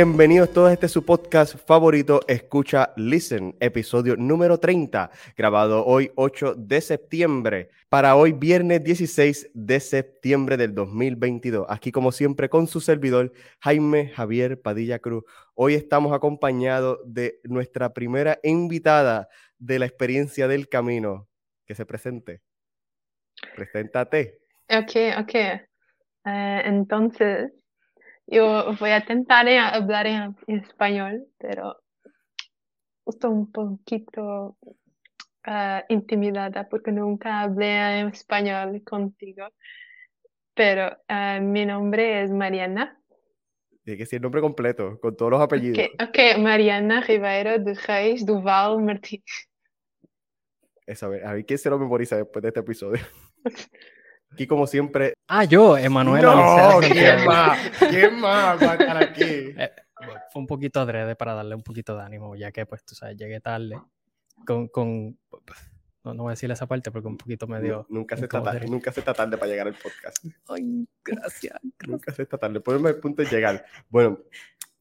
Bienvenidos todos a este su podcast favorito, Escucha Listen, episodio número 30, grabado hoy 8 de septiembre, para hoy viernes 16 de septiembre del 2022. Aquí como siempre con su servidor Jaime Javier Padilla Cruz. Hoy estamos acompañados de nuestra primera invitada de la experiencia del camino. Que se presente. Preséntate. Ok, ok. Eh, entonces, yo voy a intentar hablar en, español, pero estoy un poquito uh, intimidada porque nunca hablé en español contigo. Pero uh, mi nombre es Mariana. Tiene que ser el nombre completo, con todos los apellidos. Ok, Mariana Ribeiro de Reis Duval Martínez. Esa, a ver, a ver quién se lo memoriza después de este episodio. Aquí, como siempre. Ah, yo, Emanuel. No, ¿quién más? ¿Quién más va a estar aquí? Eh, fue un poquito adrede para darle un poquito de ánimo, ya que, pues, tú sabes, llegué tarde. Con. con no, no voy a decir esa parte porque un poquito me dio. Nunca se, está tarde, nunca se está tarde para llegar al podcast. Ay, gracias. Nunca se está tarde. Ponme el punto de llegar. Bueno,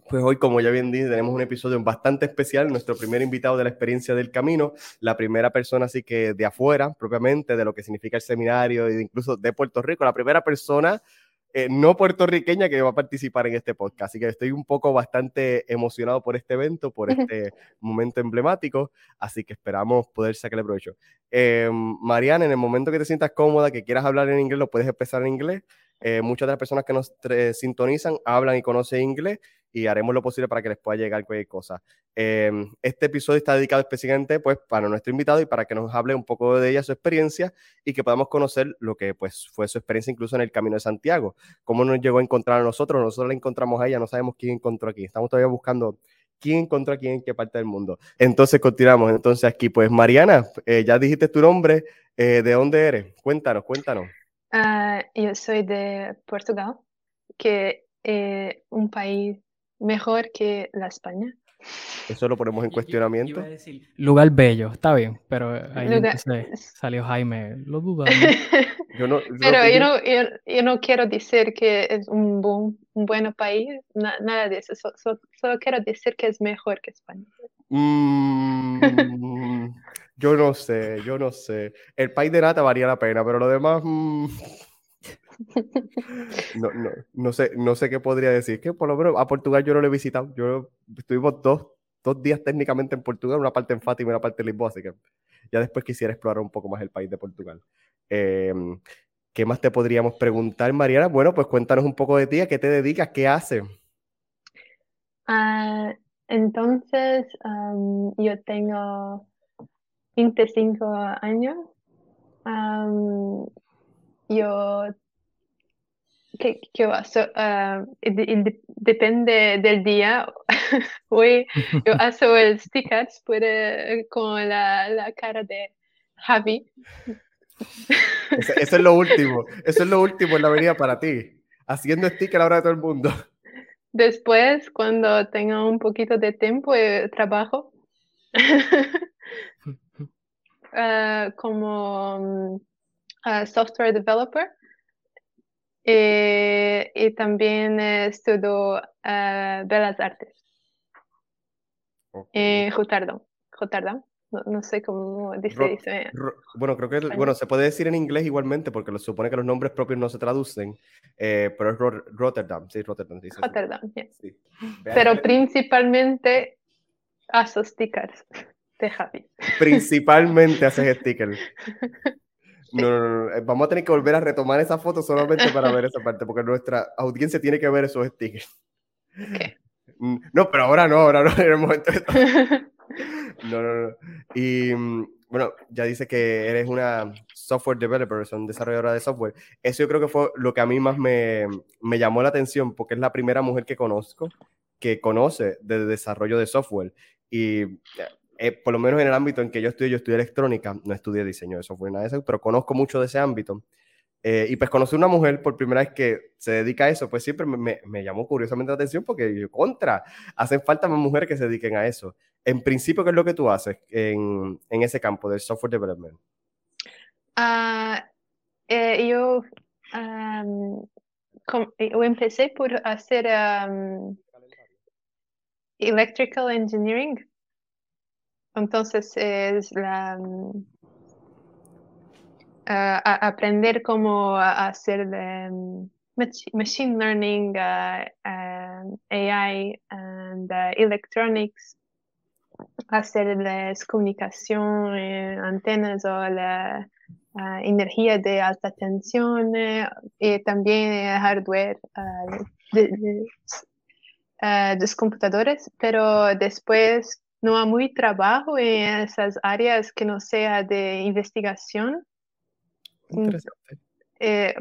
pues hoy, como ya bien dije, tenemos un episodio bastante especial, nuestro primer invitado de la experiencia del camino, la primera persona así que de afuera, propiamente, de lo que significa el seminario e incluso de Puerto Rico, la primera persona eh, no puertorriqueña que va a participar en este podcast. Así que estoy un poco bastante emocionado por este evento, por este momento emblemático, así que esperamos poder sacarle provecho. Eh, Mariana, en el momento que te sientas cómoda, que quieras hablar en inglés, lo puedes empezar en inglés. Eh, muchas de las personas que nos sintonizan hablan y conocen inglés y haremos lo posible para que les pueda llegar cualquier cosa. Em, este episodio está dedicado específicamente pues, para nuestro invitado y para que nos hable un poco de ella, su experiencia y que podamos conocer lo que pues, fue su experiencia incluso en el Camino de Santiago. Cómo nos llegó a encontrar a nosotros, nosotros la encontramos a ella, no sabemos quién encontró aquí. Estamos todavía buscando quién encontró aquí en qué parte del mundo. Entonces continuamos. Entonces aquí, pues Mariana, eh, ya dijiste tu nombre, eh, ¿de dónde eres? Cuéntanos, cuéntanos. Ah, yo soy de Portugal, que es un país mejor que la España. Eso lo ponemos en cuestionamiento. lugar bello, está bien, pero ahí salió Jaime, lo duda. pero yo, no, yo, no, quiero decir que es un, buen, un buen país, nada de eso, solo quiero decir que es mejor que España. Mm, yo no sé, yo no sé. El país de nata varía la pena, pero lo demás... Mm, no, no, no, sé, no sé qué podría decir. Que por lo menos a Portugal yo no lo he visitado. Yo estuvimos dos, dos días técnicamente en Portugal, una parte en Fátima y una parte en Lisboa, así que ya después quisiera explorar un poco más el país de Portugal. Em, ¿Qué más te podríamos preguntar, Mariana? Bueno, pues cuéntanos un poco de ti, a qué te dedicas, qué haces. Ah, entonces, yo tengo 25 años. yo ¿Qué, qué va? Ah, depende del día. Hoy yo hago el stickers puede, con la, la, cara de Javi. Eso, es lo último. Eso es lo último en la avenida para ti. Haciendo stickers ahora de todo el mundo. Después, cuando tenga un poquito de tiempo, eh, trabajo uh, como um, software developer eh, y también estudio uh, Bellas Artes en Rotterdam. Rotterdam. No, sé cómo dice. bueno, creo que bueno, se puede decir en inglés igualmente porque lo supone que los nombres propios no se traducen, eh, pero es Rotterdam, sí, Rotterdam. Rotterdam, sí. Pero principalmente haces stickers de Javi. Principalmente haces stickers. No, no, no, eh, vamos a tener que volver a retomar esa foto solamente para ver esa parte, porque nuestra audiencia tiene que ver esos stickers. Mm, no, pero ahora no, ahora no, en el momento No, no, no. Y mm, bueno, ya dice que eres una software developer, son desarrolladora de software. Eso yo creo que fue lo que a mí más me, me llamó la atención, porque es la primera mujer que conozco que conoce de desarrollo de software. Y eh, por lo menos en el ámbito en que yo estudié, yo estudié electrónica, no estudié diseño de software, nada de eso, pero conozco mucho de ese ámbito. Eh, y pues conocí una mujer por primera vez que se dedica a eso, pues siempre me, me, llamó curiosamente la atención porque yo, contra, hacen falta más mujeres que se dediquen a eso. En principio, ¿qué es lo que tú haces en, en ese campo del software development? Uh, eh, yo, um, yo, empecé por hacer um, Electrical Engineering. Entonces es la, mm, aprender cómo hacer mm, machine learning, AI, and electronics, hacer las comunicación, antenas o la energía de alta tensión y también hardware de, los computadores, pero después no hay muy trabajo en esas áreas que no sea de investigación. Interesante. Eh,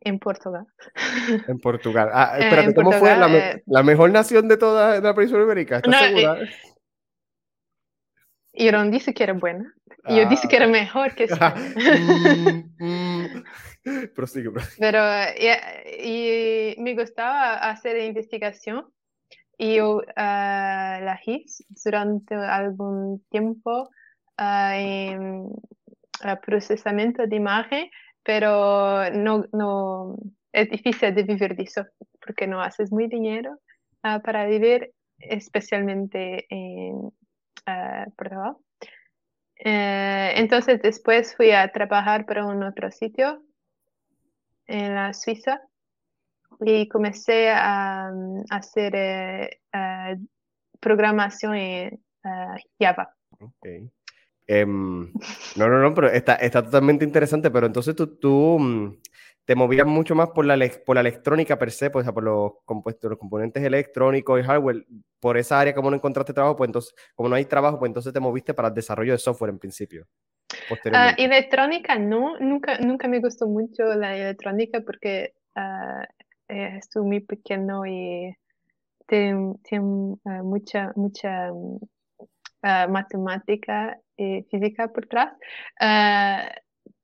en Portugal. En Portugal. Ah, espérate, ¿cómo fue la, eh, la, mejor nación de toda la península ibérica? ¿Estás segura? Eh, yo no dije que era buena. Yo ah. dije que era mejor que España. mm, mm. Prosigue, prosigue. Pero y, me gustaba hacer investigación y yo uh, la hice durante algún tiempo uh, en procesamiento de imagen, pero no, no es difícil de vivir de eso porque no haces muy dinero uh, para vivir, especialmente en Portugal. Eh, entonces después fui a trabajar para un otro sitio en la Suiza y comencé a, hacer eh, programación en Java. Okay. Em, no, no, no, pero está, está totalmente interesante, pero entonces tú, tú mm, te movías mucho más por la, por la electrónica per se, pues, por los compuestos, los componentes electrónicos y hardware, por esa área como no encontraste trabajo, pues entonces, como no hay trabajo, pues entonces te moviste para el desarrollo de software en principio. Uh, electrónica no, nunca, nunca me gustó mucho la electrónica porque uh, estuve muy pequeño y tiene, mucha, mucha matemática y física por detrás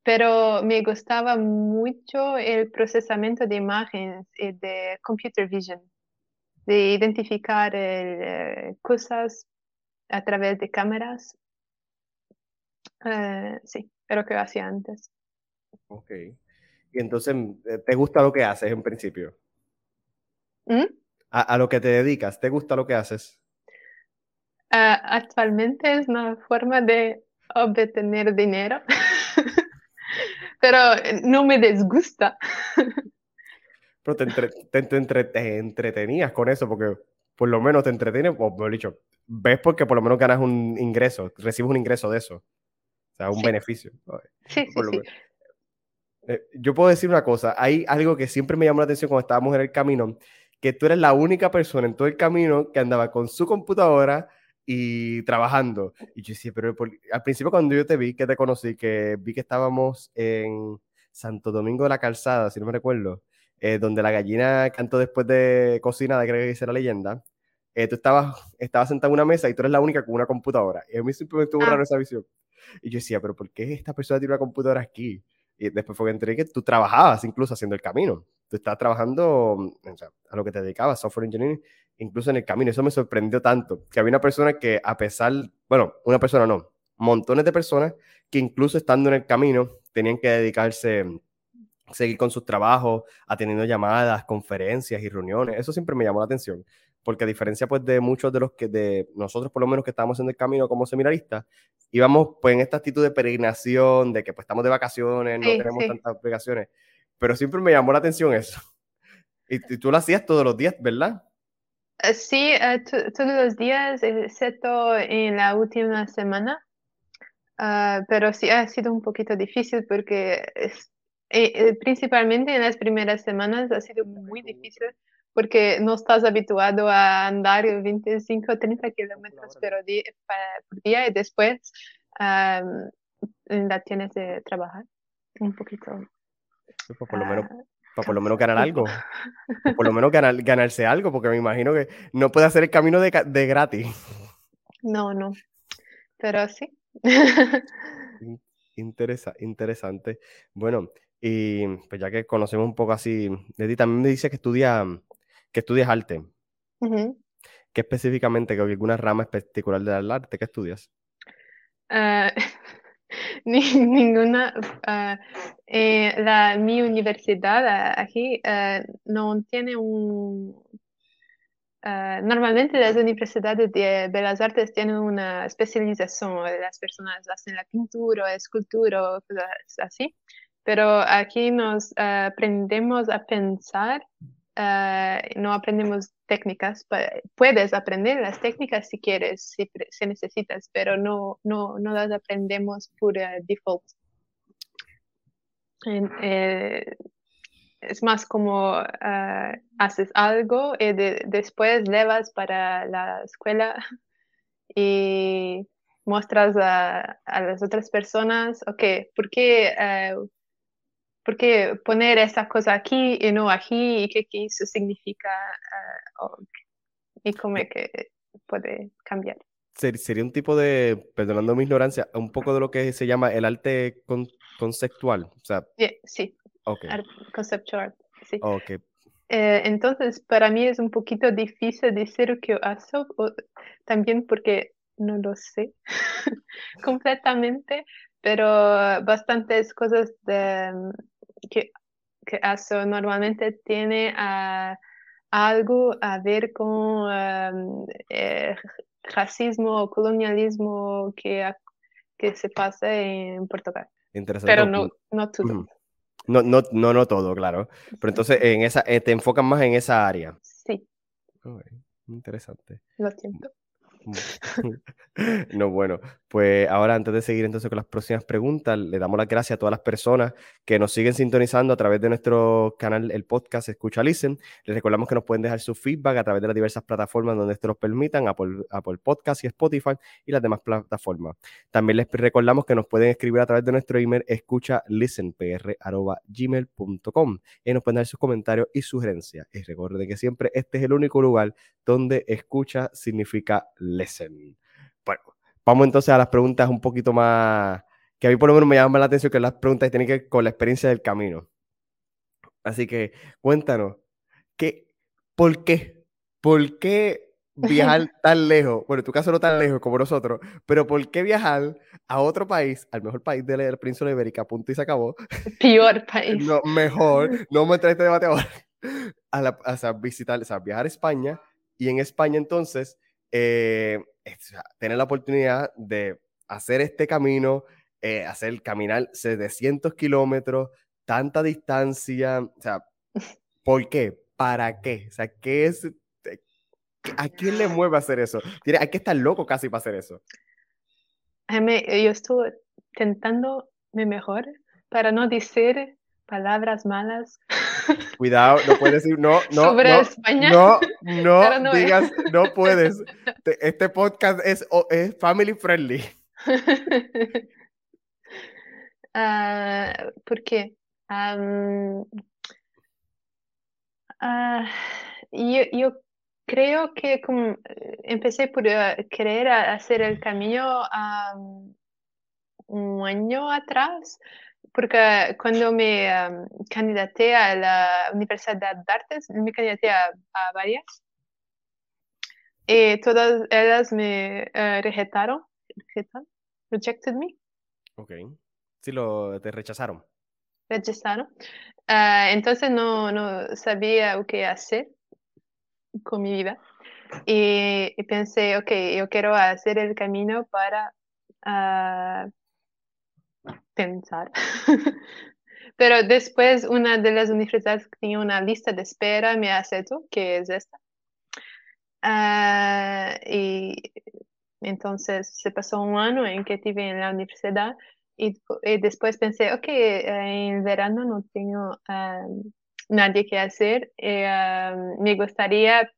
pero me gustaba mucho el procesamiento de imágenes y de computer vision, de identificar eh, cosas a través de cámaras. Eh, sí, era lo que hacía antes. Ok. Y entonces, eh, ¿te gusta lo que haces en principio? ¿Mm? A, lo que te dedicas, ¿te gusta lo que haces? actualmente es una forma de obtener dinero. pero eh, no me disgusta. Pero te, entre, te, entretenías con eso, porque por lo menos te entretienes, o mejor dicho, ves porque por lo menos ganas un ingreso, recibes un ingreso de eso. O sea, un beneficio. Sí, sí, sí. Eh, yo puedo decir una cosa, hay algo que siempre me llamó la atención cuando estábamos en el camino, que tú eres la única persona en todo el camino que andaba con su computadora y trabajando. Y yo decía, pero al principio cuando yo te vi, que te conocí, que vi que estábamos en Santo Domingo de la Calzada, si no me recuerdo, eh, donde la gallina cantó después de cocinada, creo que dice la leyenda. Eh, tú estabas, estabas sentado en una mesa y tú eres la única con una computadora. Y a mí siempre me estuvo raro ah. esa visión. Y yo decía, pero ¿por qué esta persona tiene una computadora aquí? Y después fue que enteré que tú trabajabas incluso haciendo el camino. Tú estabas trabajando o sea, a lo que te dedicabas, software engineering, incluso en el camino. Eso me sorprendió tanto, que había una persona que a pesar, bueno, una persona no, montones de personas que incluso estando en el camino tenían que dedicarse, seguir con sus trabajos, atendiendo llamadas, conferencias y reuniones. Eso siempre me llamó la atención, porque a diferencia pues de muchos de los que, de nosotros por lo menos que estábamos en el camino como seminaristas, íbamos pues en esta actitud de peregrinación, de que pues estamos de vacaciones, no tenemos tantas obligaciones, pero siempre me llamó la atención eso. y tú lo hacías todos los días, ¿verdad? Eh, sí, eh, todos los días, excepto en la última semana. Ah, pero sí ha sido un poquito difícil porque eh, principalmente en las primeras semanas ha sido muy difícil porque no estás habituado a andar 25 o 30 kilómetros por día y después la tienes de trabajar un poquito. Por lo menos ah, para por lo menos ganar algo. por lo menos ganar, ganarse algo, porque me imagino que no puede hacer el camino de, de gratis. No, no. Pero sí. Interesa, interesante. Bueno, y pues ya que conocemos un poco así de ti, también me dice que estudia, que estudias arte. ¿Qué específicamente, que alguna rama particular del arte que estudias? Uh, ninguna. Ah, eh, la, mi universidad aquí ah, no tiene un, ah, normalmente las universidades de Bellas Artes tienen una especialización, las personas hacen la pintura, escultura, cosas así, pero aquí nos ah, aprendemos a pensar, ah, no aprendemos técnicas, puedes aprender las técnicas si quieres, si, si necesitas, pero no, no, no las aprendemos por default. Eh, es más como ah, haces algo y después llevas para la escuela y muestras a, las otras personas, ok, ¿por qué, ¿por qué, poner esa cosa aquí y no aquí? ¿Y qué, eso significa? Ah, ¿Y cómo es que puede cambiar? Sería un tipo de, perdonando mi ignorancia, un poco de lo que se llama el arte conceptual. O sea, sí. Okay. conceptual, sí. Okay. Eh, entonces, para mí es un poquito difícil decir que hace, también porque no lo sé completamente, pero bastantes cosas de, que, que hace normalmente tiene algo a ver con eh, racismo o colonialismo que, que se pasa en Portugal. Interesante. Pero no, no todo. No, no, no, no todo, claro. Pero entonces en esa, eh, te enfocan más en esa área. Sí. interesante. Lo siento. No, bueno, pues ahora antes de seguir entonces con las próximas preguntas, le damos las gracias a todas las personas que nos siguen sintonizando a través de nuestro canal, el podcast Escucha Listen. Les recordamos que nos pueden dejar su feedback a través de las diversas plataformas donde esto nos permitan, Apple, Apple Podcast y Spotify y las demás plataformas. También les recordamos que nos pueden escribir a través de nuestro email escucha gmail.com y nos pueden dar sus comentarios y sugerencias. Y recuerden que siempre este es el único lugar donde escucha significa listen. Bueno, vamos entonces a las preguntas un poquito más, que a mí por lo menos me llaman la atención, que las preguntas que tienen que ver con la experiencia del camino. Así que cuéntanos, ¿qué, ¿por qué? ¿Por qué viajar tan lejos? Bueno, en tu caso no tan lejos como nosotros, pero ¿por qué viajar a otro país, al mejor país de la península ibérica, punto y se acabó? Peor país. No, mejor, no me trae este debate ahora. A, la, a visitar, o sea, viajar a España y en España entonces eh, tener la oportunidad de hacer este camino, eh, hacer caminar 700 kilómetros, tanta distancia, o sea, ¿por qué? ¿Para qué? O sea, ¿qué es? Eh, ¿A quién le mueve hacer eso? Hay que estar loco casi para hacer eso. Yo estuve intentando mi mejor para no decir palabras malas. Cuidado, no puedes decir no, no, Sobre no, España. no, no, digas, no puedes. Este podcast es, es family friendly. uh, ¿Por qué? Um, uh, yo, yo, creo que como empecé por uh, querer hacer el camino um, un año atrás porque cuando me um, candidaté a la Universidad de Artes, me candidaté a, varias y todas ellas me uh, rejetaron, rejected me. Ok, sí, lo, te rechazaron. Rechazaron. Uh, entonces no, no sabía qué hacer con mi vida. Y, pensé, ok, yo quiero hacer el camino para uh, pensar. Pero después una de las universidades que tenía una lista de espera me aceptó, que es esta. Ah, y entonces se pasó un año en que estuve en la universidad y, después pensé, ok, en verano no tengo ah, nadie que hacer. Y, ah, me gustaría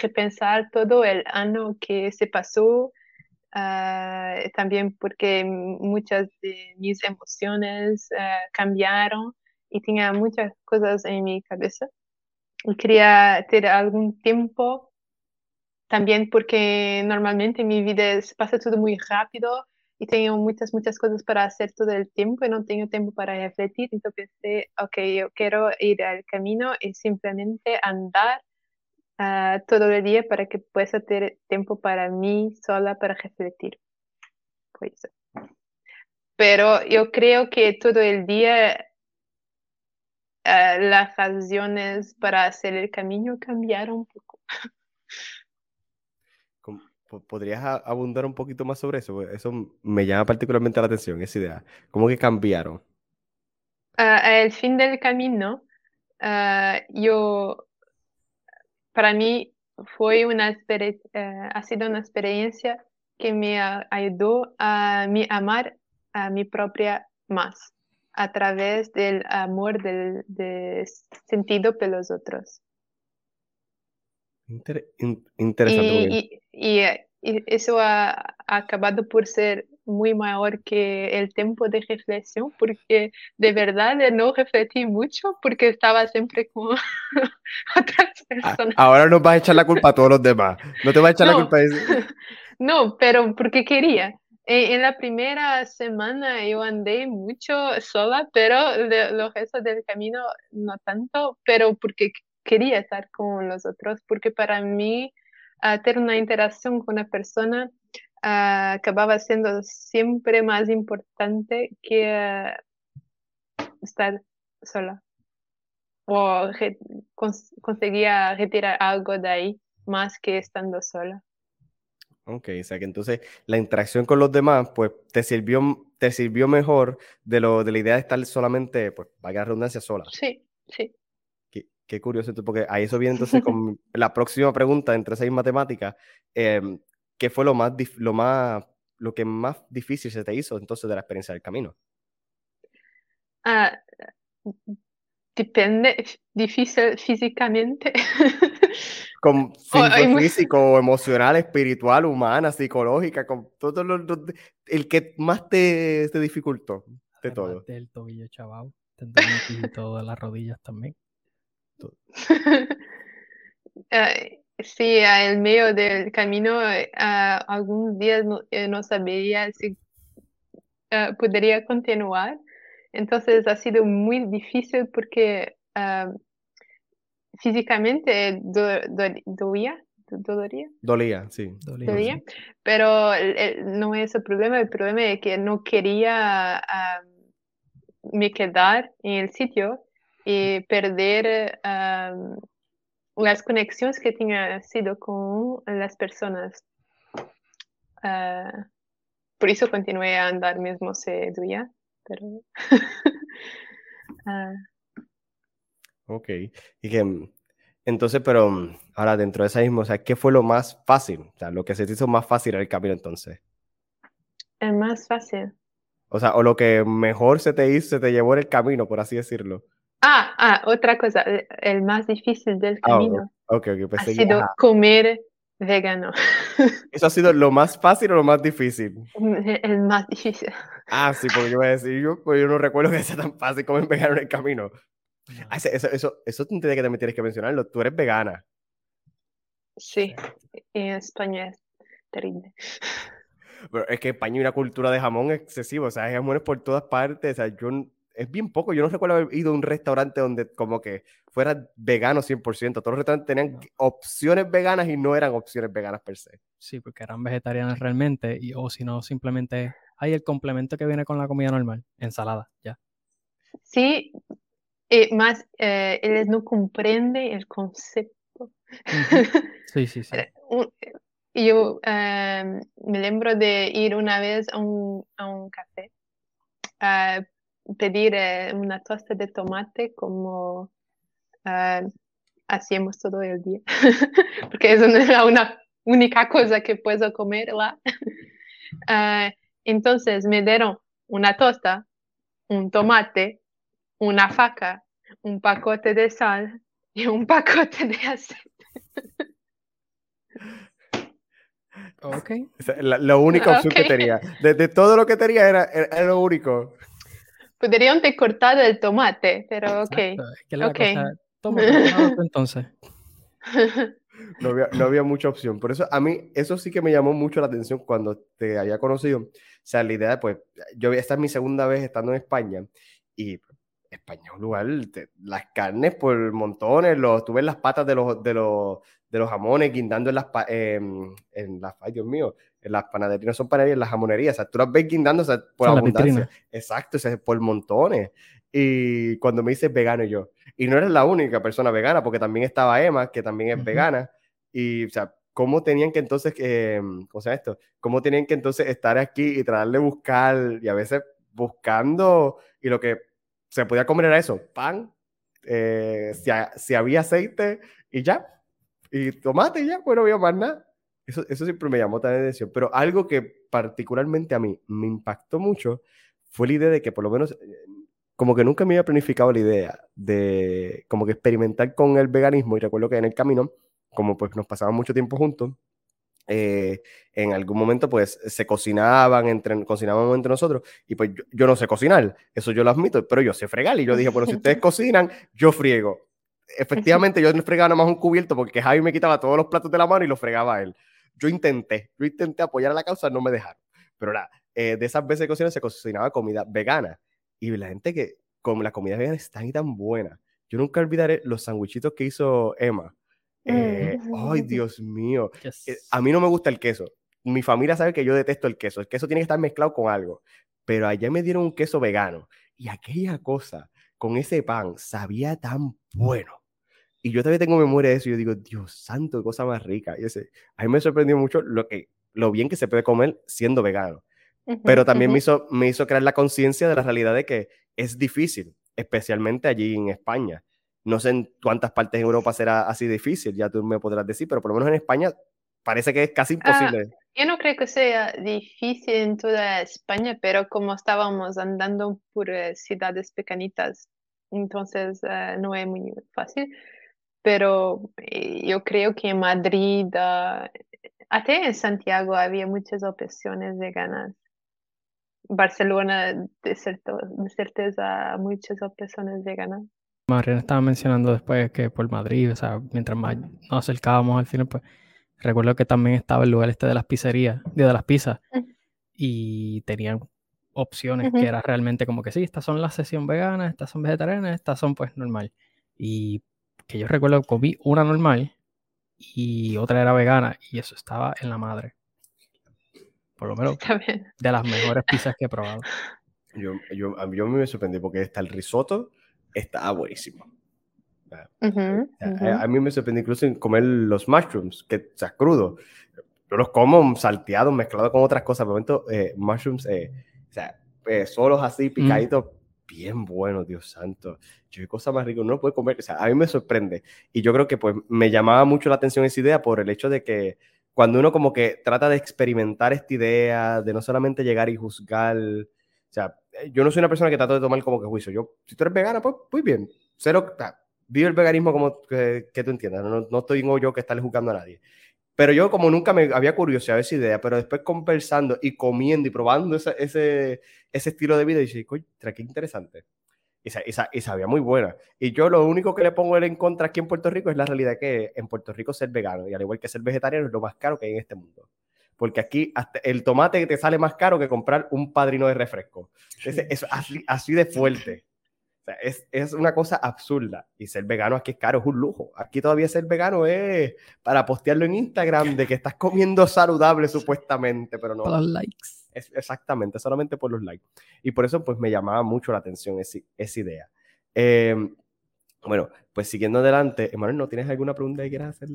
repensar todo el año que se pasó Ah, también porque muchas de mis emociones ah, cambiaron y tenía muchas cosas en mi cabeza. Y quería tener algún tiempo también porque normalmente mi vida pasa todo muy rápido y tengo muchas, muchas cosas para hacer todo el tiempo y no tengo tiempo para refletir. Entonces pensé, ok, yo quiero ir al camino y simplemente andar todo el día para que pueda tener tiempo para mí sola para refletir. Pues, pero yo creo que todo el día uh, las razones para hacer el camino cambiaron un poco. ¿Podrías abundar un poquito más sobre eso? Eso me llama particularmente la atención, esa idea. ¿Cómo que cambiaron? al fin del camino, ah, yo, para mí fue una eh, ha sido una experiencia que me ayudó a mi amar a mi propia más a través del amor del, sentido por los otros. interesante. Y, eso ha, acabado por ser muy mayor que el tiempo de reflexión, porque de verdad no reflexí mucho, porque estaba siempre con otras personas. Ahora nos vas a echar la culpa a todos los demás. No te vas a echar la culpa a eso. No, pero porque quería. En, la primera semana yo andé mucho sola, pero los restos del camino no tanto, pero porque quería estar con los otros, porque para mí tener una interacción con una persona acababa siendo siempre más importante que estar sola. O conseguía retirar algo de ahí más que estando sola. Ok, o sea que entonces la interacción con los demás, pues te sirvió, te sirvió mejor de, lo, de la idea de estar solamente, pues, vaya la redundancia, sola. Sí, sí. Qué, curioso, porque ahí eso viene entonces con la próxima pregunta entre seis matemáticas. Em, ¿Qué fue lo más, lo más, lo que más difícil se te hizo entonces de la experiencia del camino? Ah, depende, difícil físicamente. con físico, emocional, espiritual, humana, psicológica, con todo lo, el que más te, te dificultó de todo. El tobillo chaval, todo las rodillas también. sí, en medio del camino, uh, algunos días no, eh, no, sabía si uh, podría continuar. Entonces ha sido muy difícil porque físicamente dolía, Dolía, sí. Dolía. Pero no es el problema, el problema es que no quería me quedar en el sitio y perder las conexiones que tenía sido con las personas. Ah, por eso continué a andar mismo se dolía, pero... Ah. Ok. Y que, entonces, pero ahora dentro de esa misma, o sea, ¿qué fue lo más fácil? O sea, lo que se te hizo más fácil el camino entonces. El más fácil. O sea, o lo que mejor se te hizo, se te llevó en el camino, por así decirlo. Ah, ah, otra cosa, el más difícil del ah, camino okay, ha sido comer vegano. ¿Eso ha sido lo más fácil o lo más difícil? El más difícil. Ah, sí, porque yo voy a decir, yo, pues yo no recuerdo que sea tan fácil comer vegano en el camino. Ah, eso, eso, eso, que también tienes que mencionarlo. Tú eres vegana. Sí, en España es terrible. Pero es que España hay una cultura de jamón excesivo, o sea, hay jamones por todas partes, o sea, yo, es bien poco, yo no recuerdo haber ido a un restaurante donde como que fuera vegano 100%, todos los restaurantes tenían opciones veganas y no eran opciones veganas per se. Sí, porque eran vegetarianas realmente, y, o si no, simplemente hay el complemento que viene con la comida normal, ensalada, ya. Sí, eh, más eh, ellos no comprenden el concepto. Sí, sí, sí. Eh, yo em, me lembro de ir una vez a un, a un café a pedir una tosta de tomate como hacíamos todo el día, porque eso no es la una única cosa que puedo comer lá. entonces me dieron una tosta, un tomate, una faca, un pacote de sal y un pacote de aceite. Ok. La, la única opción que tenía. De, todo lo que tenía era, era, lo único. Podrían te cortado el tomate, pero ok. okay. toma, entonces. No había, no había, mucha opción. Por eso, a mí, eso sí que me llamó mucho la atención cuando te había conocido. O sea, la idea, pues, yo esta es mi segunda vez estando en España y España un lugar, las carnes por montones, los, tú ves las patas de los, de los, de los jamones guindando en las, em, en las, ay Dios mío, las panaderías, no son panaderías, las jamonerías, o sea, tú las ves guindando o sea, por abundancia. Exacto, o sea, por montones. Y cuando me dices vegano yo, y no eres la única persona vegana, porque también estaba Emma, que también es vegana, Y, o sea, ¿cómo tenían que entonces, eh, ¿cómo se llama esto? ¿Cómo tenían que entonces estar aquí y tratar de buscar, y a veces buscando, y lo que se podía comer era eso, pan, eh, si, si, había aceite y ya, y tomate y ya, pues no había más nada. Eso, eso siempre me llamó la atención, pero algo que particularmente a mí me impactó mucho fue la idea de que por lo menos, eh, como que nunca me había planificado la idea de como que experimentar con el veganismo y recuerdo que en el camino, como pues nos pasábamos mucho tiempo juntos, eh, en algún momento pues se cocinaban entre, cocinábamos entre nosotros y pues yo, no sé cocinar, eso yo lo admito, pero yo sé fregar y yo dije, bueno, si ustedes cocinan, yo friego. Efectivamente, yo fregaba nada más un cubierto porque Javi me quitaba todos los platos de la mano y los fregaba él. Yo intenté, yo intenté apoyar a la causa, no me dejaron. Pero nada, eh, de esas veces que cocina se cocinaba comida vegana y la gente que como la comida vegana es tan y tan buena. Yo nunca olvidaré los sandwichitos que hizo Emma eh, ay, Dios mío. Eh, a mí no me gusta el queso. Mi familia sabe que yo detesto el queso. El queso tiene que estar mezclado con algo. Pero allá me dieron un queso vegano. Y aquella cosa con ese pan sabía tan bueno. Y yo todavía tengo memoria de eso. Y yo digo, Dios santo, qué cosa más rica. Y ese, a mí me sorprendió mucho lo, que, lo bien que se puede comer siendo vegano. Pero también me, hizo, me hizo crear la conciencia de la realidad de que es difícil, especialmente allí en España. No sé en cuántas partes de Europa será así difícil, ya tú me podrás decir, pero por lo menos en España parece que es casi ah, imposible. yo no creo que sea difícil en toda España, pero como estábamos andando por eh, ciudades pequeñitas, entonces eh, no es muy fácil. Pero eh, yo creo que en Madrid, uh, hasta en Santiago había muchas opciones veganas. Barcelona, de, de certeza, muchas opciones veganas. Mariana estaba mencionando después que por Madrid, o sea, mientras más nos acercábamos al final, pues recuerdo que también estaba el lugar este de las pizzerías, de las pizzas, y tenían opciones que era realmente como que sí, estas son las sesión veganas, estas son vegetarianas, estas son pues normal. Y que yo recuerdo comí una normal y otra era vegana y eso estaba en la madre. Por lo menos de las mejores pizzas que he probado. Yo, yo, a mí me sorprendí porque está el risotto, estaba buenísimo. a, mí me sorprendió incluso en comer los mushrooms, que o sea, crudo. Yo los como salteados, mezclados con otras cosas. Por momento, eh, mushrooms, eh, o sea, eh, solos así, mm. Bien buenos, Dios santo. Yo, qué cosa más rica, uno puede comer. O sea, a mí me sorprende. Y yo creo que pues me llamaba mucho la atención esa idea por el hecho de que cuando uno como que trata de experimentar esta idea, de no solamente llegar y juzgar, o sea, eh, yo no soy una persona que trata de tomar como que juicio. Yo, si tú eres vegana, pues muy bien. Cero, vive el veganismo como que, que tú entiendas. No, no estoy yo que estarle juzgando a nadie. Pero yo como nunca me había curiosidad esa idea, pero después conversando y comiendo y probando ese, ese, ese estilo de vida, dije, coño, qué interesante. Y, esa, y, sabía muy buena. Y yo lo único que le pongo en contra aquí en Puerto Rico es la realidad que en Puerto Rico ser vegano y al igual que ser vegetariano es lo más caro que hay en este mundo porque aquí hasta el tomate te sale más caro que comprar un padrino de refresco. Es, así, así, de fuerte. O sea, es, es, una cosa absurda. Y ser vegano aquí es caro, es un lujo. Aquí todavía ser vegano es para postearlo en Instagram de que estás comiendo saludable supuestamente, pero no. Por los likes. Es, exactamente, solamente por los likes. Y por eso pues me llamaba mucho la atención esa idea. Em, bueno, pues siguiendo adelante, Emanuel, ¿no tienes alguna pregunta que quieras hacer?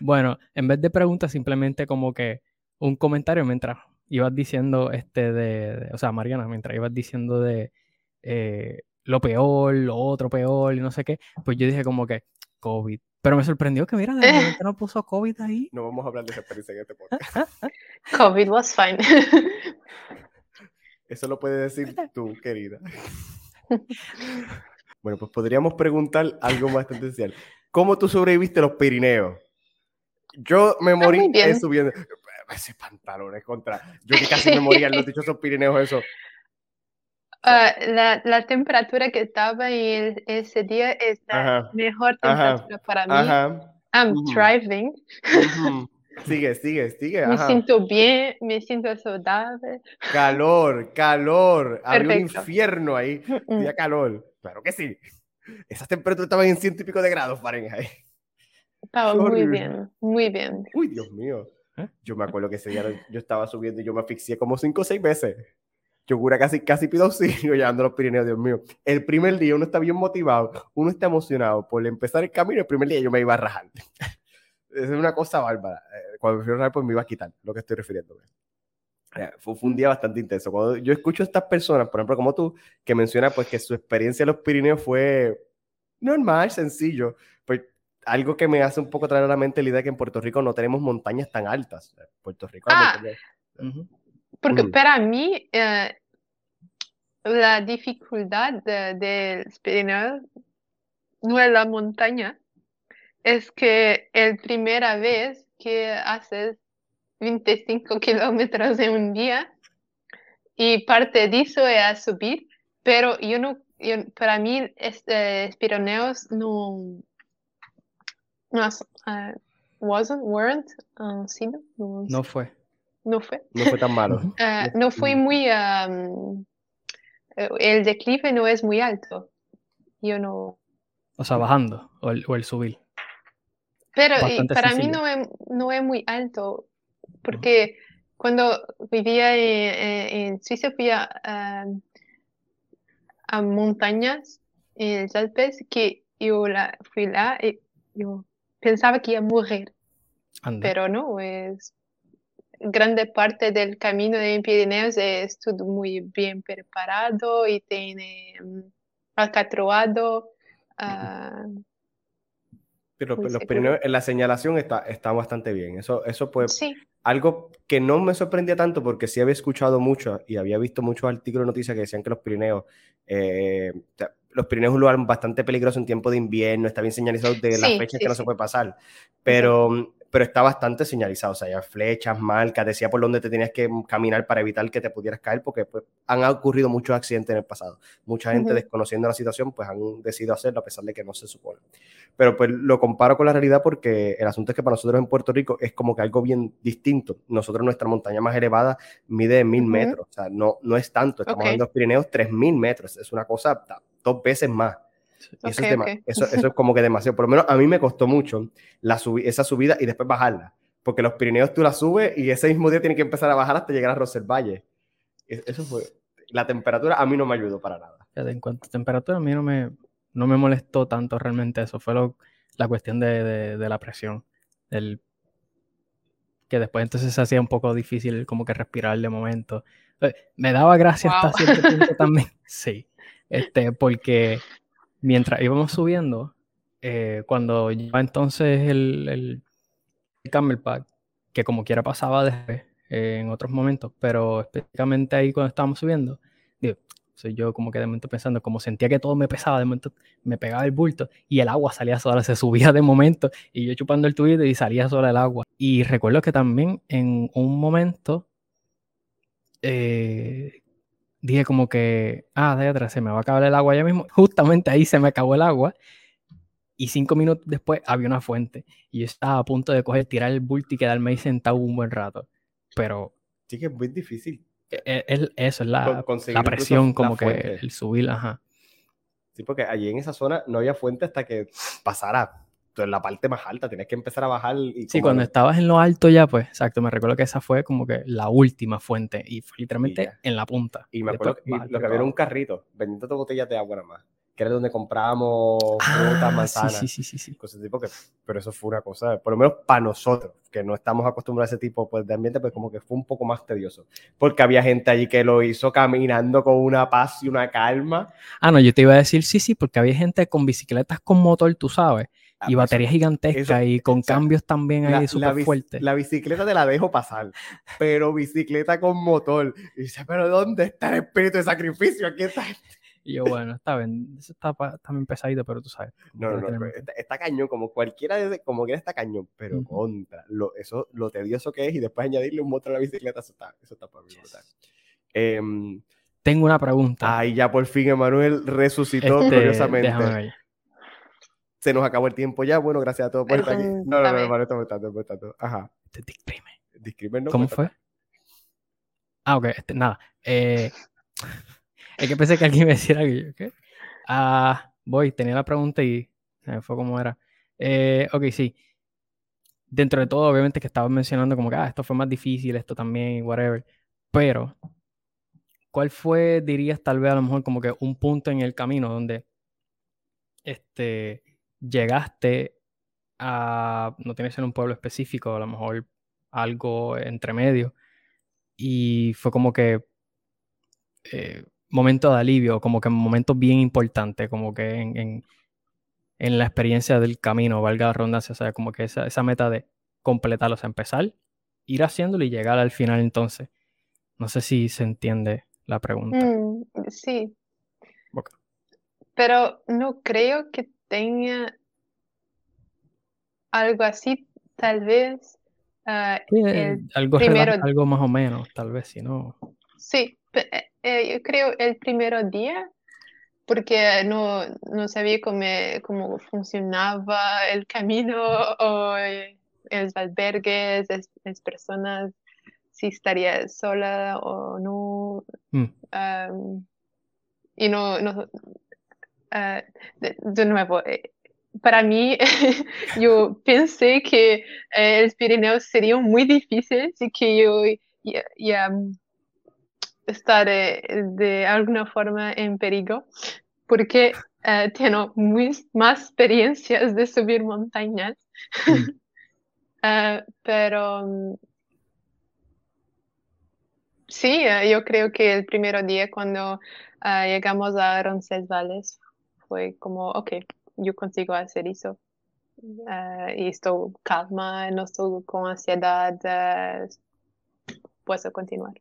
Bueno, en vez de preguntas, simplemente como que un comentario mientras ibas diciendo, este, de, o sea, Mariana, mientras ibas diciendo de eh, lo peor, lo otro peor y no sé qué, pues yo dije como que COVID. Pero me sorprendió que, mira, de repente no puso COVID ahí. No vamos a hablar de esa experiencia en este podcast. COVID was fine. Eso lo puedes decir tú, querida. Bueno, pues podríamos preguntar algo más especial. ¿Cómo tú sobreviviste a los Pirineos? Yo me morí subiendo ese pantalón es contra. Yo que casi me moría en los dichosos Pirineos, eso. Uh, la, la, temperatura que estaba en ese día es la mejor temperatura para mí. I'm driving. Sigue, sigue, sigue. Me siento bien, me siento saludable. Calor, calor. Había un infierno ahí. Había calor. Claro que sí. Esas temperaturas estaban en ciento y pico de grados Fahrenheit. Estaba muy bien, muy bien. Uy, Dios mío. ¿Eh? Yo me acuerdo que ese día yo estaba subiendo y yo me asfixié como cinco o seis veces. Yo cura casi, casi pido auxilio llegando a los Pirineos, Dios mío. El primer día uno está bien motivado, uno está emocionado por empezar el camino, el primer día yo me iba a rajar. Es una cosa bárbara. Eh, Cuando me fui a ahorrar, pues me iba a quitar lo que estoy refiriéndome. Eh, Fue, fue un día bastante intenso. Cuando yo escucho a estas personas, por ejemplo, como tú, que menciona pues que su experiencia en los Pirineos fue normal, sencillo, pues algo que me hace un poco traer a la mente la idea de que en Puerto Rico no tenemos montañas tan altas. Puerto Rico Ah. montaña- Ujú. Porque Mm. para mí eh, la dificultad de, de los Pirineos no es la montaña, es que es primera vez que haces 25 kilómetros en un día y parte de eso es a subir, pero yo no, yo- para mí este, Pirineos no, no eh, wasn't, weren't, uh, sí, no, no, No fue. No fue. no fue tan malo. Eh, No- fue muy, eh, el declive no es muy alto. Yo no. O sea, bajando o el, o el subir. Pero para mí no es, no es muy alto, porque cuando vivía en, en- en Suiza fui a, a, a montañas en los Alpes que yo la, fui lá y yo pensaba que iba a morir, Anda. pero no, es grande parte del camino de Pirineos es todo muy bien preparado y tiene mm, alcatroado. ah, Pero los. Pirineos, en la señalación está, está bastante bien. Eso, eso pues, sí, algo que no me sorprendía tanto porque sí había escuchado mucho y había visto muchos artículos de noticias que decían que los Pirineos, eh, o sea, los Pirineos es un lugar bastante peligroso en tiempo de invierno, está bien señalizado de las Sí, fechas sí, que no se puede pasar, pero, pero está bastante señalizado, o sea, hay flechas, marcas, decía por dónde te tenías que caminar para evitar que te pudieras caer porque pues, han ocurrido muchos accidentes en el pasado. Mucha gente desconociendo la situación pues han decidido hacerlo a pesar de que no se supone. Pero pues lo comparo con la realidad porque el asunto es que para nosotros en Puerto Rico es como que algo bien distinto. Nosotros nuestra montaña más elevada mide mil metros, o sea, no, no es tanto, estamos Ok. hablando de los Pirineos, tres mil metros, es una cosa dos veces más. Y eso, es dema- ok. eso, eso es como que demasiado, por lo menos a mí me costó mucho la subi- esa subida y después bajarla, porque los Pirineos tú la subes y ese mismo día tienes que empezar a bajar hasta llegar a Roservalle. Es- Eso fue, la temperatura a mí no me ayudó para nada. En cuanto a temperatura, a mí no me, no me molestó tanto realmente eso. Fue lo- la cuestión de, de- de la presión. El, que después entonces se hacía un poco difícil como que respirar de momento. Eh, Me daba gracia hasta cierto punto también. Sí. Este, porque mientras íbamos subiendo, eh, cuando llevaba entonces el, el, el Camelback, que como quiera pasaba después eh, en otros momentos, pero específicamente ahí cuando estábamos subiendo, digo, soy yo como que de momento pensando, como sentía que todo me pesaba, de momento me pegaba el bulto y el agua salía sola, se subía de momento y yo chupando el tubito y salía sola el agua. Y recuerdo que también en un momento eh, dije como que, ah, de atrás se me va a acabar el agua ya mismo. Justamente ahí se me acabó el agua y cinco minutos después había una fuente y yo estaba a punto de coger, tirar el bulto y quedarme ahí sentado un buen rato. Pero Sí que es muy difícil. e- e- es, eso, es la, la presión, la como que fuente. el subir, ajá. Sí, porque allí en esa zona no había fuente hasta que pasara en la parte más alta. Tenías que empezar a bajar. Y Sí, como cuando estabas en lo alto ya, pues, exacto, me recuerdo que esa fue como que la última fuente y fue literamente ya. en la punta. Y me acuerdo que bajar lo que había era un carrito vendiendo botellas de agua nada más. Que era donde comprábamos frutas, Ah, manzanas. sí, sí, sí, sí. cosas de tipo que, pero eso fue una cosa, por lo menos para nosotros, que no estamos acostumbrados a ese tipo pues, de ambiente, pues como que fue un poco más tedioso, porque había gente allí que lo hizo caminando con una paz y una calma. Ah, no, yo te iba a decir sí, sí, porque había gente con bicicletas con motor, tú sabes, Ah, y pues, baterías gigantescas eso- y con o sea, cambios también ahí súper fuertes. la bicicleta te la dejo pasar, pero bicicleta con motor. Y dice, pero ¿dónde está el espíritu de sacrificio? Aquí está. Y yo, bueno, está bien, eso está también pesadito, pero tú sabes. No, no, no, está, está cañón, como cualquiera, como quiera está cañón, pero Ujú. contra, lo, eso, lo tedioso que es y después añadirle un motor a la bicicleta, eso está, eso está para mí brutal. Em, Tengo una pregunta. Ay, ya por fin Emanuel resucitó Este, gloriosamente. déjame ver. Se nos acabó el tiempo ya. Bueno, gracias a todos por estar aquí. No, no, no. Emanuel, estamos estando, estamos estando. Ajá. Este discrimen. Discrimen no ¿Cómo fue? Ah, ok, este, nada. Eh, es que pensé que alguien me decía yo, ¿qué? Ah, voy, tenía la pregunta y se me fue como era. Eh, ok, sí. Dentro de todo, obviamente que estabas mencionando como que, ah, esto fue más difícil, esto también, whatever. Pero, ¿cuál fue, dirías, tal vez a lo mejor como que un punto en el camino donde este, llegaste a, no tiene que ser un pueblo específico, a lo mejor algo entre medio. Y fue como que eh, momento de alivio, como que momento bien importante, como que en, en, la experiencia del camino, valga la redundancia, o sea, como que esa, esa meta de completarlo, o sea, empezar, ir haciéndolo y llegar al final entonces. No sé si se entiende la pregunta. Mm, sí. Pero no creo que tenga algo así, tal vez. Ah, eh, algo, primero... algo más o menos, tal vez, si no. Sí, eh, eh, yo creo el primer día, porque no, no sabía cómo, cómo, funcionaba el camino o los albergues, las, personas, si estaría sola o no. Mm. y no, no ah, de, nuevo, para mí, yo pensé que eh, el Pirineo sería muy difícil, y que yo ya, estar de alguna forma en peligro, porque eh, tengo más experiencias de subir montañas. Mm. Eh, pero sí, yo creo que el primer día cuando llegamos a Roncesvalles fue como, ok, yo consigo hacer eso. Uh, y estoy calma, no estoy con ansiedad, uh, puedo continuar.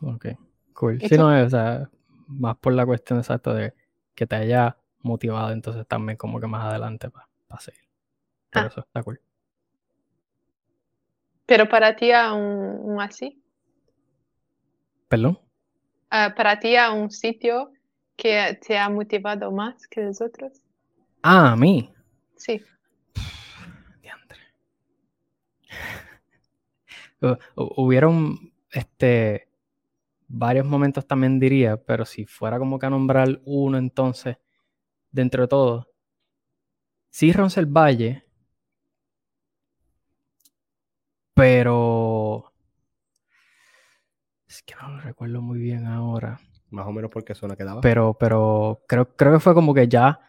Ok, cool. Si no, o sea, más por la cuestión exacta de que te haya motivado, entonces también como que más adelante para seguir. Por ah. eso está cool. Pero para ti aún, así. ¿Perdón? Uh, para ti a un sitio que te ha motivado más que los otros. Ah, a mí. Sí. Hubieron este varios momentos también diría, pero si fuera como que a nombrar uno entonces, dentro de todo, sí el Valle, pero es que no lo recuerdo muy bien ahora. Más o menos por qué zona quedaba. Pero, pero creo, creo que fue como que ya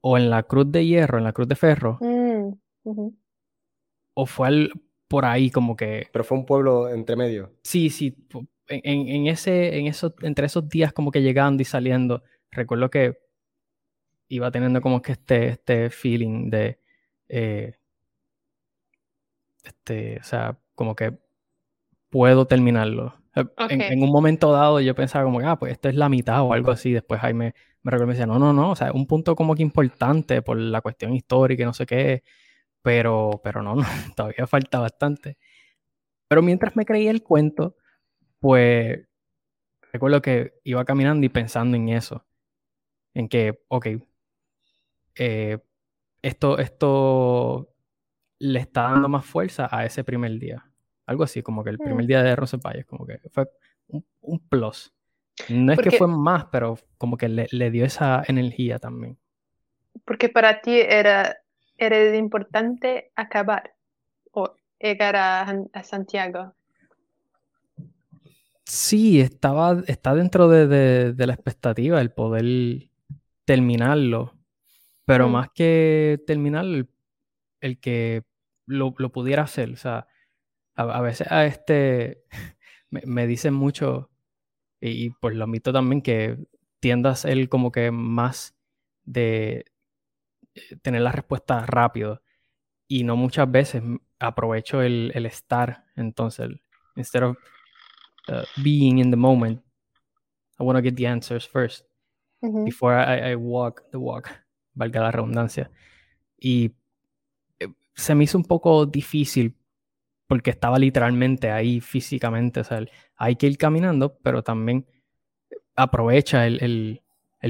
o en la Cruz de Hierro, en la Cruz de Ferro, mm, o fue por ahí como que... Pero fue un pueblo entre medio. Sí, sí, en, ese, en esos, entre esos días como que llegando y saliendo, recuerdo que iba teniendo como que este, este feeling de... Eh, este, o sea, como que puedo terminarlo. En, en, un momento dado yo pensaba como que, ah, pues esto es la mitad o algo así. Después Jaime me recuerdo me decía, no, no, no, o sea, un punto como que importante por la cuestión histórica y no sé qué, pero, pero no, no, todavía falta bastante. Pero mientras me creía el cuento, pues recuerdo que iba caminando y pensando en eso, en que, ok, eh, esto, esto le está dando más fuerza a ese primer día. Algo así, como que el primer mm. día de Rosenpayes, como que fue un, un plus. No es que fue más, pero como que le, dio esa energía también. Porque para ti era, era importante acabar o llegar a, Santiago. Sí, estaba, está dentro de, la expectativa el poder terminarlo. Pero mm. más que terminar, el, que lo, pudiera hacer. O sea, a, veces a este me, me dicen mucho y, pues lo admito también que tiendas él como que más de eh, tener la respuesta rápido y no muchas veces aprovecho el, estar. Entonces, instead of uh, being in the moment, I want to get the answers first before I, walk the walk, valga la redundancia. Y eh, se me hizo un poco difícil porque estaba literalmente ahí físicamente. O sea, hay que ir caminando, pero también aprovecha el,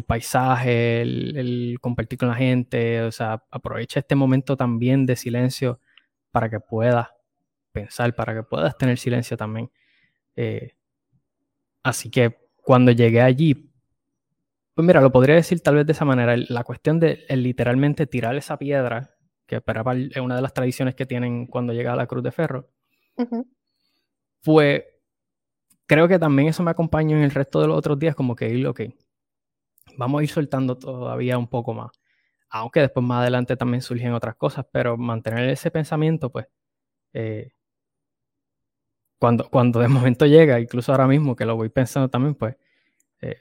paisaje, el, compartir con la gente, o sea, aprovecha este momento también de silencio para que puedas pensar, para que puedas tener silencio también. Eh, así que cuando llegué allí, pues mira, lo podría decir tal vez de esa manera, la cuestión de literalmente tirar esa piedra que es una de las tradiciones que tienen cuando llega a la Cruz de Ferro, fue, creo que también eso me acompañó en el resto de los otros días, como que ir, ok, vamos a ir soltando todavía un poco más. aunque después más adelante también surgen otras cosas, pero mantener ese pensamiento, pues, eh, cuando, cuando de momento llega, incluso ahora mismo que lo voy pensando también, pues, eh,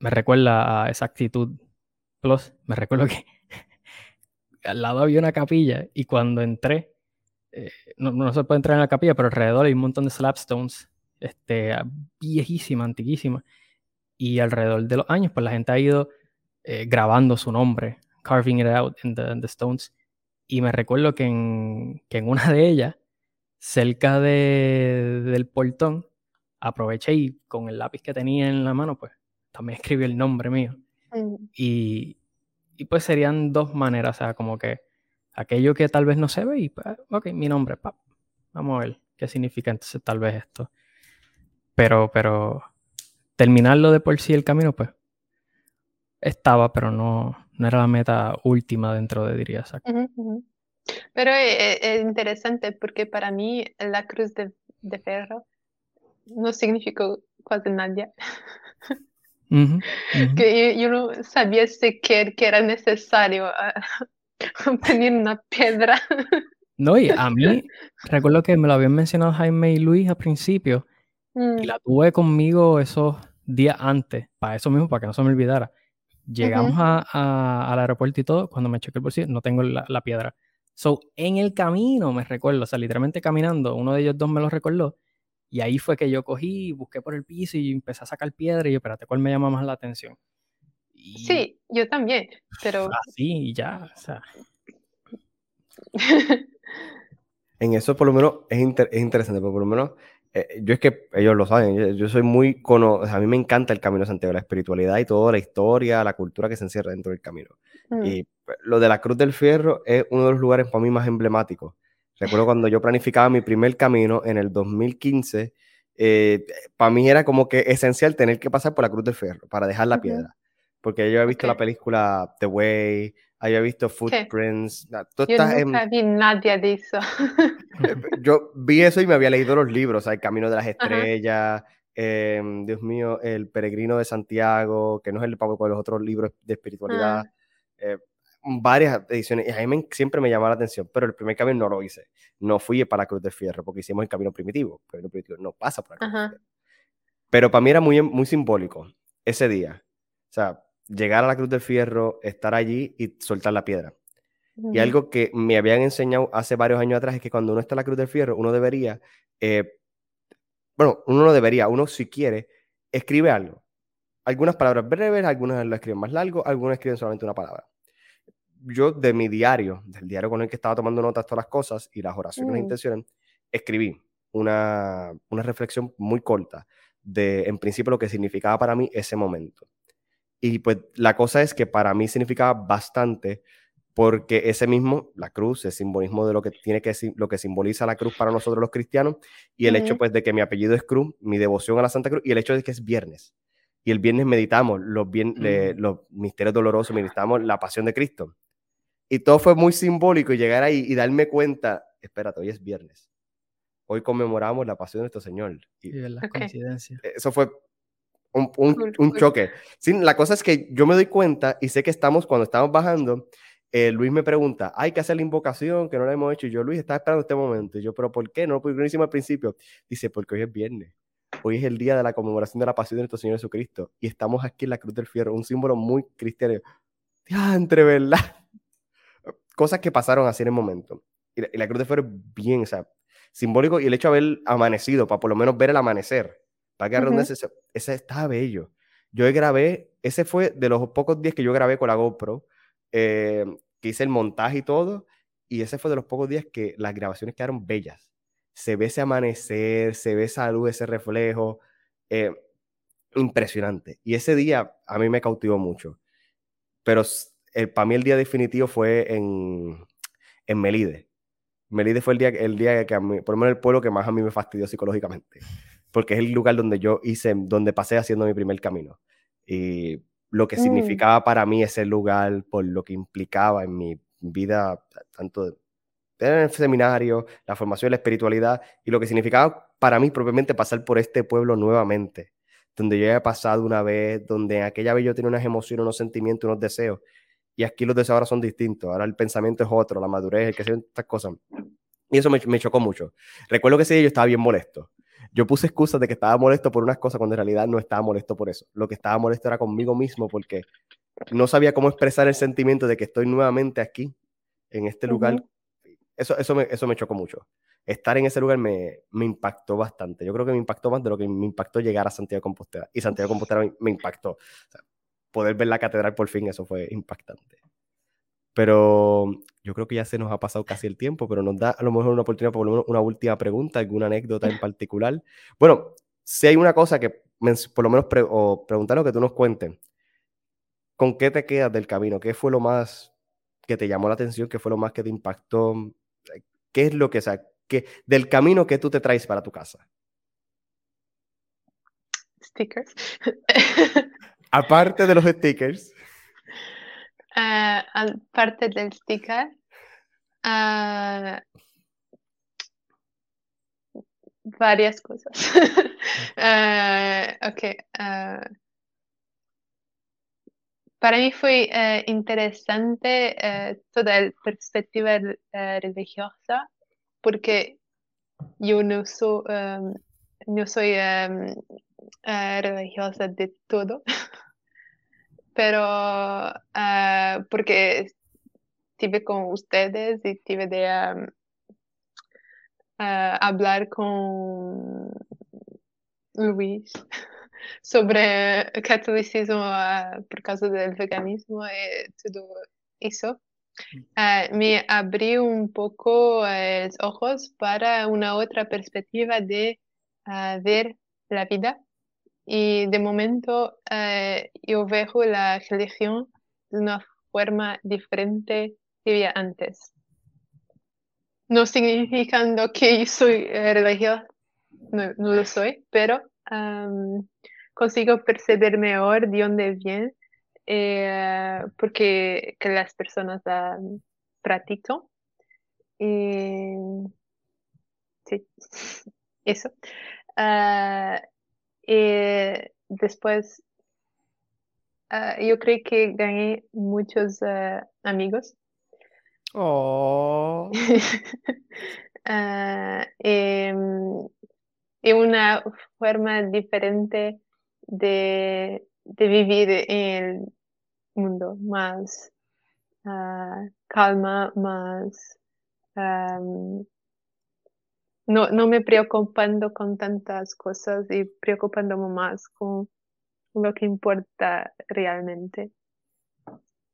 me recuerda a esa actitud plus, me recuerdo que al lado había una capilla y cuando entré, eh, no, no, se puede entrar en la capilla, pero alrededor hay un montón de slabstones, este, viejísima, antiquísima, y alrededor de los años, pues la gente ha ido grabando su nombre carving it out in the, stones. Y me recuerdo que en, que en una de ellas, cerca de, del portón, aproveché y con el lápiz que tenía en la mano, pues también escribí el nombre mío. Mm. Y, y, pues serían dos maneras, o sea, como que aquello que tal vez no se ve y, pues, ok, mi nombre, vamos a ver qué significa entonces tal vez esto. Pero, pero terminarlo de por sí el camino, pues estaba, pero no, no era la meta última dentro de diría Pero es, es, interesante porque para mí la cruz de, de ferro no significó casi nada. que yo, no sabía siquiera que era necesario uh, poner una piedra. no, y a mí, recuerdo que me lo habían mencionado Jaime y Luis al principio, y mm. la tuve conmigo esos días antes, para eso mismo, para que no se me olvidara. Llegamos a, al aeropuerto y todo, cuando me chequé el bolsillo, no tengo la, la, piedra. So, en el camino me recuerdo, o sea, literalmente caminando, uno de ellos dos me lo recordó, y ahí fue que yo cogí, busqué por el piso y empecé a sacar piedra y yo, espérate, ¿cuál me llama más la atención? Sí, yo también, pero... Así y ya, o sea... en eso por lo menos es, es interesante, pero por lo menos eh, yo es que ellos lo saben, yo, soy muy, cono a mí me encanta el Camino de Santiago, la espiritualidad y toda la historia, la cultura que se encierra dentro del camino. Mm. Y pues, lo de la Cruz del Fierro es uno de los lugares para mí más emblemáticos. Recuerdo cuando yo planificaba mi primer camino en el 2015, eh, para mí era como que esencial tener que pasar por la Cruz del Fierro para dejar la piedra. Porque yo he visto la película The Way, había visto Footprints. yo nunca vi nadie de eso. Yo vi eso y me había leído los libros, El Camino de las Estrellas, em, Dios mío, El Peregrino de Santiago, que no es el pago con los otros libros de espiritualidad. Ah. Eh, varias ediciones y a mí siempre me llamaba la atención, pero el primer camino no lo hice. No fui para la Cruz de Fierro porque hicimos el camino primitivo. El camino primitivo no pasa por acá. Pero para mí era muy, muy simbólico ese día. O sea, llegar a la Cruz del Fierro, estar allí y soltar la piedra. Y algo que me habían enseñado hace varios años atrás es que cuando uno está en la Cruz del Fierro, uno debería, eh, bueno, uno no debería, uno si quiere, escribe algo. Algunas palabras breves, algunas lo escriben más largo, algunas escriben solamente una palabra. Yo de mi diario, del diario con el que estaba tomando notas todas las cosas y las oraciones e intenciones, escribí una, una reflexión muy corta de, en principio, lo que significaba para mí ese momento. Y pues la cosa es que para mí significaba bastante porque ese mismo, la cruz, el simbolismo de lo que tiene que lo que simboliza la cruz para nosotros los cristianos y el hecho pues de que mi apellido es Cruz, mi devoción a la Santa Cruz y el hecho de que es viernes. Y el viernes meditamos los, bien, los misterios dolorosos, meditamos la pasión de Cristo. Y todo fue muy simbólico y llegar ahí y darme cuenta, espérate, hoy es viernes. Hoy conmemoramos la pasión de nuestro Señor. Y, la coincidencia. Eso fue un, un, choque. Sí, la cosa es que yo me doy cuenta y sé que estamos, cuando estamos bajando, eh, Luis me pregunta, hay que hacer la invocación que no la hemos hecho. Y yo, Luis, estaba esperando este momento. Y yo, pero ¿por qué? No, lo hicimos al principio. Dice, porque hoy es viernes. Hoy es el día de la conmemoración de la pasión de nuestro Señor Jesucristo. Y estamos aquí en la Cruz del Fierro, un símbolo muy cristiano. entre ¿verdad? Cosas que pasaron así en el momento. Y la, Cruz del Fierro es bien, o sea, simbólico. Y el hecho de haber amanecido, para por lo menos ver el amanecer para que uh ese, estaba bello. Yo grabé, ese fue de los pocos días que yo grabé con la GoPro, eh, que hice el montaje y todo, y ese fue de los pocos días que las grabaciones quedaron bellas. Se ve ese amanecer, se ve esa luz, ese reflejo, eh, impresionante. Y ese día a mí me cautivó mucho. Pero el, para mí el día definitivo fue en, en Melide. Melide fue el día, el día que a mí, por lo menos el pueblo que más a mí me fastidió psicológicamente porque es el lugar donde yo hice, donde pasé haciendo mi primer camino. Y lo que mm. significaba para mí ese lugar, por lo que implicaba en mi vida, tanto en el seminario, la formación, la espiritualidad, y lo que significaba para mí propiamente pasar por este pueblo nuevamente, donde yo había pasado una vez, donde en aquella vez yo tenía unas emociones, unos sentimientos, unos deseos, y aquí los deseos ahora son distintos, ahora el pensamiento es otro, la madurez, el que se estas cosas. Y eso me, me, chocó mucho. Recuerdo que ese día yo estaba bien molesto. Yo puse excusas de que estaba molesto por unas cosas cuando en realidad no estaba molesto por eso. Lo que estaba molesto era conmigo mismo porque no sabía cómo expresar el sentimiento de que estoy nuevamente aquí, en este lugar. Eso, eso, me, eso me chocó mucho. Estar en ese lugar me, me, impactó bastante. Yo creo que me impactó más de lo que me impactó llegar a Santiago de Compostela. Y Santiago de Compostela me, impactó. Poder ver la catedral por fin, eso fue impactante. Pero yo creo que ya se nos ha pasado casi el tiempo, pero nos da a lo mejor una oportunidad por lo menos una última pregunta, alguna anécdota en particular. Bueno, si hay una cosa que por lo menos o preguntar lo que tú nos cuentes, ¿con qué te quedas del camino? ¿Qué fue lo más que te llamó la atención? ¿Qué fue lo más que te impactó? ¿Qué es lo que, o sea, que, del camino que tú te traes para tu casa? Stickers. Aparte de los stickers. Uh, aparte del sticker. Uh, varias cosas. uh, ok. para mí fue interesante toda la perspectiva religiosa porque yo no soy, um, no soy um, religiosa de todo. pero porque estuve con ustedes y tuve de hablar con Luis sobre catolicismo por causa del veganismo y todo eso. me abrió un poco los ojos para una otra perspectiva de ver la vida y de momento yo veo la religión de una forma diferente que había antes. No significando que soy religiosa, no, lo soy, pero consigo percibir mejor de dónde viene eh, porque que las personas practican. Y, sí, eso. Uh, y después, uh, yo creo que gané muchos uh, amigos. Oh. y, y, una forma diferente de, de vivir en el mundo, más calma, más um, no, no me preocupando con tantas cosas y preocupándome más con lo que importa realmente.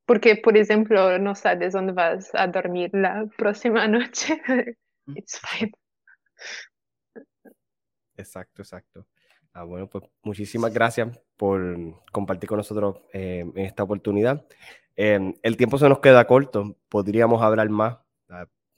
Porque, por ejemplo, no sabes dónde vas a dormir la próxima noche. It's fine. Exacto, exacto. Ah, bueno, pues muchísimas gracias por compartir con nosotros eh, en esta oportunidad. Eh, el tiempo se nos queda corto, podríamos hablar más.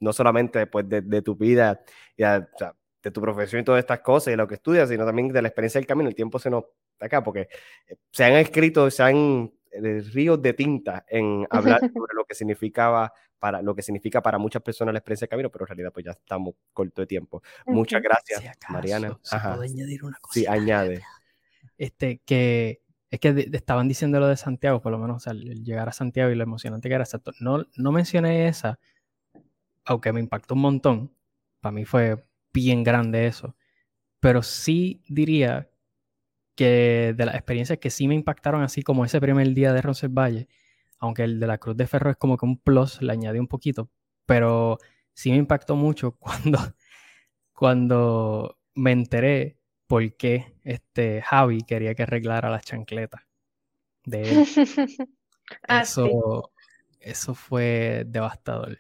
No solamente pues, de, de tu vida, y de tu profesión y todas estas cosas y lo que estudias, sino también de la experiencia del camino. El tiempo se nos acá porque eh, se han escrito, se han eh, ríos de tinta en hablar sobre lo que significaba para lo que significa para muchas personas la experiencia del camino, pero en realidad pues ya estamos corto de tiempo. Muchas gracias, Mariana. ¿se puede añadir una cosa. Sí, añade. Este, que es que estaban diciendo lo de Santiago, por lo menos, o sea, llegar a Santiago y lo emocionante que era. Exacto. No, no mencioné esa, aunque me impactó un montón, para mí fue bien grande eso, pero sí diría que de las experiencias que sí me impactaron, así como ese primer día de Valle, aunque el de la Cruz de Ferro es como que un plus, le añadí un poquito, pero sí me impactó mucho cuando, cuando me enteré por qué este Javi quería que arreglara las chancletas de él. Ah, eso, eso fue devastador.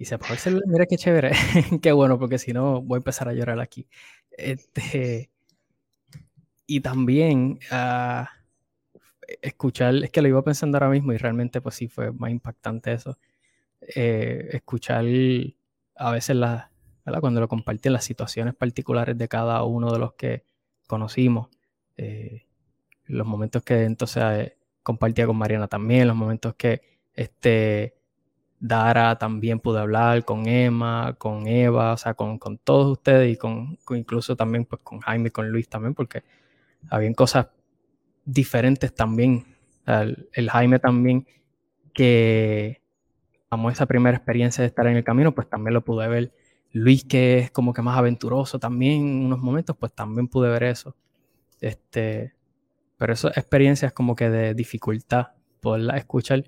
Y se apagó el celular, mira qué chévere, qué bueno, porque si no voy a empezar a llorar aquí. Este, y también uh, escuchar, es que lo iba pensando ahora mismo y realmente pues sí fue más impactante eso. Eh, escuchar a veces la, cuando lo comparten las situaciones particulares de cada uno de los que conocimos, eh, los momentos que entonces eh, compartía con Mariana también, los momentos que este, Dara también pude hablar con Emma, con Eva, o sea, con, con todos ustedes y con, incluso también pues con Jaime con Luis también, porque habían cosas diferentes también. El, Jaime también, que amo esa primera experiencia de estar en el camino, pues también lo pude ver. Luis, que es como que más aventuroso también en unos momentos, pues también pude ver eso. Este, pero esas experiencias como que de dificultad, poderlas escuchar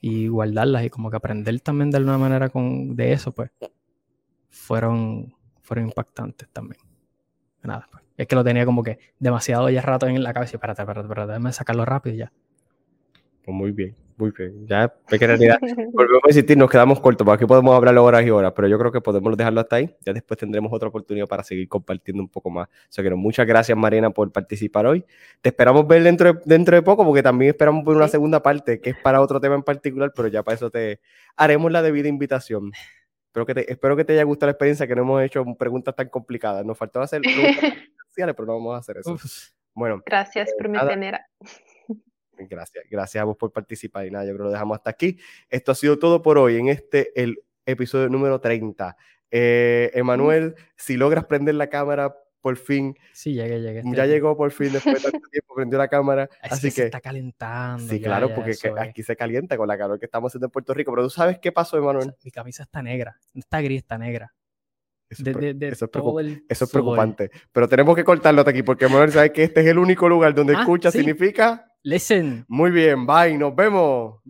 y guardarlas y como que aprender también de alguna manera con, de eso, pues fueron, fueron impactantes también. Nada, pues. Es que lo tenía como que demasiado ya rato en la cabeza y espérate, espérate, espérate, déjame sacarlo rápido ya. Pues muy bien, muy bien. Ya, realidad, volvemos a insistir, nos quedamos cortos, porque aquí podemos hablar horas y horas, pero yo creo que podemos dejarlo hasta ahí. Ya después tendremos otra oportunidad para seguir compartiendo un poco más. O sea que muchas gracias, Marina, por participar hoy. Te esperamos ver dentro de, dentro de poco, porque también esperamos ver una segunda parte, que es para otro tema en particular, pero ya para eso te haremos la debida invitación. Espero que te, espero que te haya gustado la experiencia, que no hemos hecho preguntas tan complicadas. Nos faltó hacer preguntas pero no vamos a hacer eso. Bueno. Gracias por mi tenera. Gracias, gracias a vos por participar y nada, yo creo que lo dejamos hasta aquí. Esto ha sido todo por hoy en este, el episodio número 30. Eh, Emanuel, si logras prender la cámara, por fin. Sí, llegué, llegué. Ya llegó por fin después de tanto tiempo, prendió la cámara. así que, se está calentando. Sí, claro, porque aquí se calienta con la calor que estamos haciendo en Puerto Rico. Pero tú sabes qué pasó, Emanuel. Mi camisa está negra, no está gris, está negra. Eso, es, preocupante. Pero tenemos que cortarlo aquí porque Emanuel sabe que este es el único lugar donde ah, escucha significa. Listen. Muy bien, bye, nos vemos.